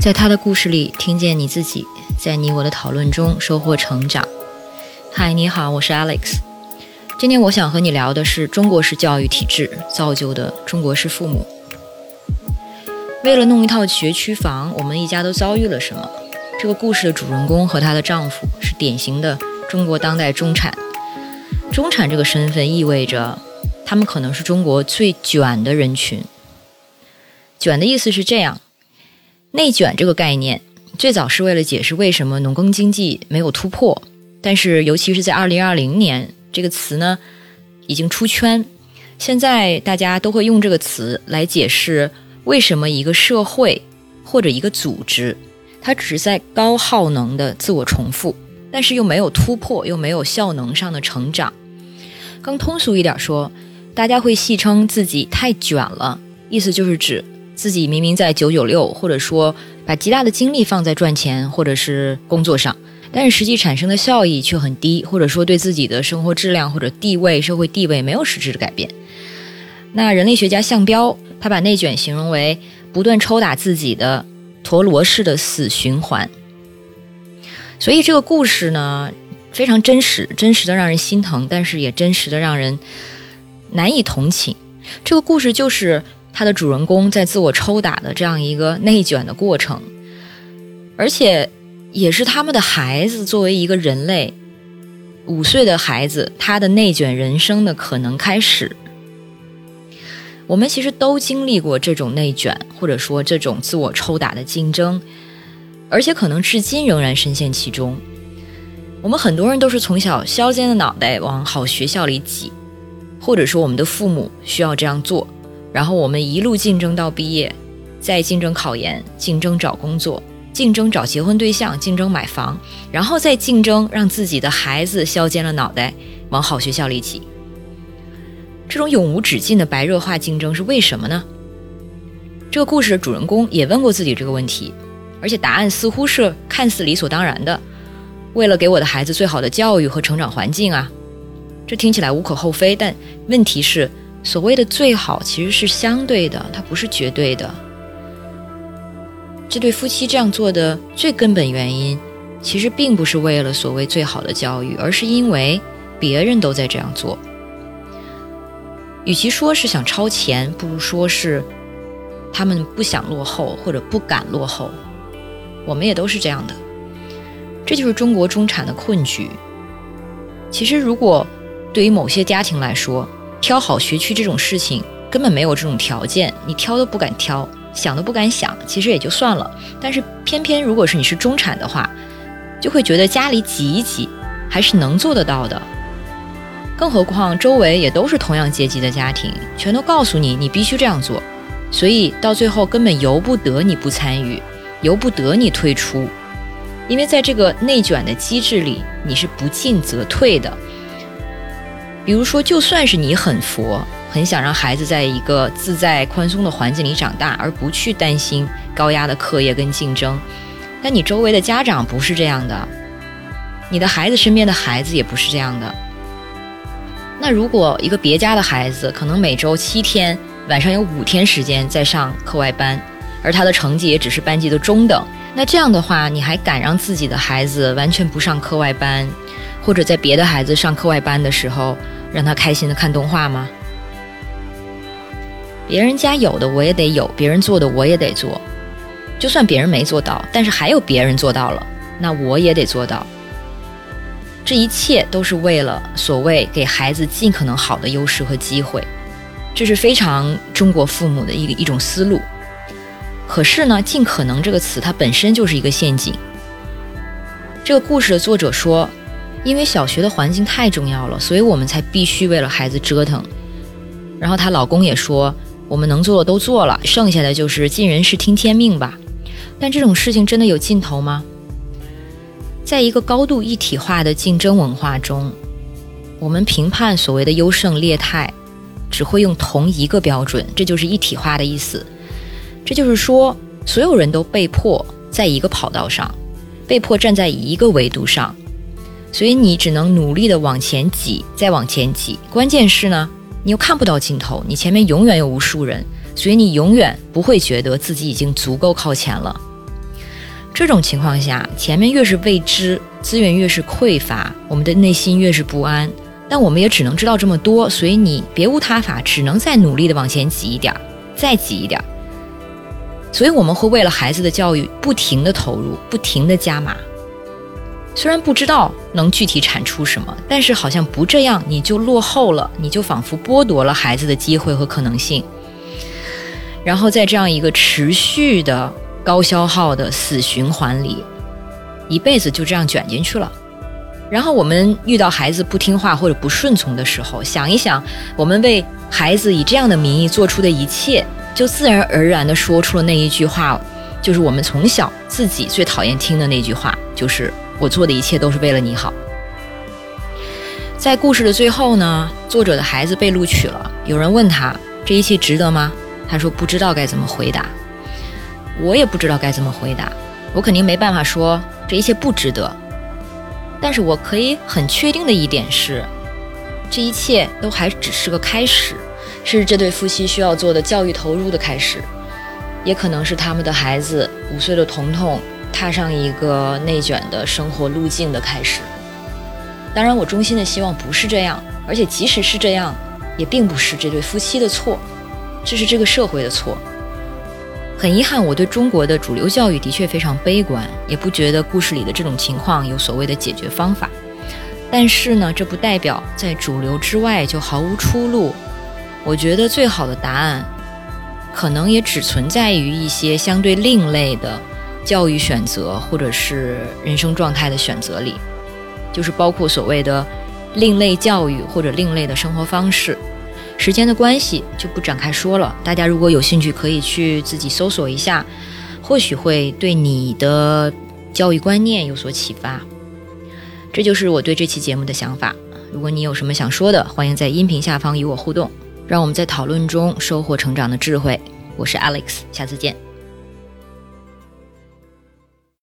在他的故事里，听见你自己；在你我的讨论中，收获成长。嗨，你好，我是 Alex。今天我想和你聊的是中国式教育体制造就的中国式父母。为了弄一套学区房，我们一家都遭遇了什么？这个故事的主人公和她的丈夫是典型的中国当代中产。中产这个身份意味着，他们可能是中国最卷的人群。卷的意思是这样。内卷这个概念最早是为了解释为什么农耕经济没有突破，但是尤其是在二零二零年，这个词呢已经出圈。现在大家都会用这个词来解释为什么一个社会或者一个组织，它只是在高耗能的自我重复，但是又没有突破，又没有效能上的成长。更通俗一点说，大家会戏称自己太卷了，意思就是指。自己明明在九九六，或者说把极大的精力放在赚钱或者是工作上，但是实际产生的效益却很低，或者说对自己的生活质量或者地位、社会地位没有实质的改变。那人类学家项彪他把内卷形容为不断抽打自己的陀螺式的死循环。所以这个故事呢非常真实，真实的让人心疼，但是也真实的让人难以同情。这个故事就是。他的主人公在自我抽打的这样一个内卷的过程，而且也是他们的孩子作为一个人类五岁的孩子，他的内卷人生的可能开始。我们其实都经历过这种内卷，或者说这种自我抽打的竞争，而且可能至今仍然深陷其中。我们很多人都是从小削尖的脑袋往好学校里挤，或者说我们的父母需要这样做。然后我们一路竞争到毕业，再竞争考研，竞争找工作，竞争找结婚对象，竞争买房，然后再竞争让自己的孩子削尖了脑袋往好学校里挤。这种永无止境的白热化竞争是为什么呢？这个故事的主人公也问过自己这个问题，而且答案似乎是看似理所当然的：为了给我的孩子最好的教育和成长环境啊。这听起来无可厚非，但问题是。所谓的最好其实是相对的，它不是绝对的。这对夫妻这样做的最根本原因，其实并不是为了所谓最好的教育，而是因为别人都在这样做。与其说是想超前，不如说是他们不想落后或者不敢落后。我们也都是这样的，这就是中国中产的困局。其实，如果对于某些家庭来说，挑好学区这种事情根本没有这种条件，你挑都不敢挑，想都不敢想，其实也就算了。但是偏偏如果是你是中产的话，就会觉得家里挤一挤还是能做得到的。更何况周围也都是同样阶级的家庭，全都告诉你你必须这样做，所以到最后根本由不得你不参与，由不得你退出，因为在这个内卷的机制里，你是不进则退的。比如说，就算是你很佛，很想让孩子在一个自在宽松的环境里长大，而不去担心高压的课业跟竞争，但你周围的家长不是这样的，你的孩子身边的孩子也不是这样的。那如果一个别家的孩子，可能每周七天晚上有五天时间在上课外班，而他的成绩也只是班级的中等，那这样的话，你还敢让自己的孩子完全不上课外班？或者在别的孩子上课外班的时候，让他开心的看动画吗？别人家有的我也得有，别人做的我也得做。就算别人没做到，但是还有别人做到了，那我也得做到。这一切都是为了所谓给孩子尽可能好的优势和机会，这是非常中国父母的一一种思路。可是呢，“尽可能”这个词它本身就是一个陷阱。这个故事的作者说。因为小学的环境太重要了，所以我们才必须为了孩子折腾。然后她老公也说，我们能做的都做了，剩下的就是尽人事听天命吧。但这种事情真的有尽头吗？在一个高度一体化的竞争文化中，我们评判所谓的优胜劣汰，只会用同一个标准，这就是一体化的意思。这就是说，所有人都被迫在一个跑道上，被迫站在一个维度上。所以你只能努力的往前挤，再往前挤。关键是呢，你又看不到尽头，你前面永远有无数人，所以你永远不会觉得自己已经足够靠前了。这种情况下，前面越是未知，资源越是匮乏，我们的内心越是不安。但我们也只能知道这么多，所以你别无他法，只能再努力的往前挤一点儿，再挤一点儿。所以我们会为了孩子的教育不停的投入，不停的加码。虽然不知道能具体产出什么，但是好像不这样你就落后了，你就仿佛剥夺了孩子的机会和可能性。然后在这样一个持续的高消耗的死循环里，一辈子就这样卷进去了。然后我们遇到孩子不听话或者不顺从的时候，想一想，我们为孩子以这样的名义做出的一切，就自然而然地说出了那一句话，就是我们从小自己最讨厌听的那句话，就是。我做的一切都是为了你好。在故事的最后呢，作者的孩子被录取了。有人问他这一切值得吗？他说不知道该怎么回答。我也不知道该怎么回答。我肯定没办法说这一切不值得。但是我可以很确定的一点是，这一切都还只是个开始，是这对夫妻需要做的教育投入的开始，也可能是他们的孩子五岁的童童。踏上一个内卷的生活路径的开始。当然，我衷心的希望不是这样，而且即使是这样，也并不是这对夫妻的错，这是这个社会的错。很遗憾，我对中国的主流教育的确非常悲观，也不觉得故事里的这种情况有所谓的解决方法。但是呢，这不代表在主流之外就毫无出路。我觉得最好的答案，可能也只存在于一些相对另类的。教育选择，或者是人生状态的选择里，就是包括所谓的另类教育或者另类的生活方式。时间的关系就不展开说了。大家如果有兴趣，可以去自己搜索一下，或许会对你的教育观念有所启发。这就是我对这期节目的想法。如果你有什么想说的，欢迎在音频下方与我互动，让我们在讨论中收获成长的智慧。我是 Alex，下次见。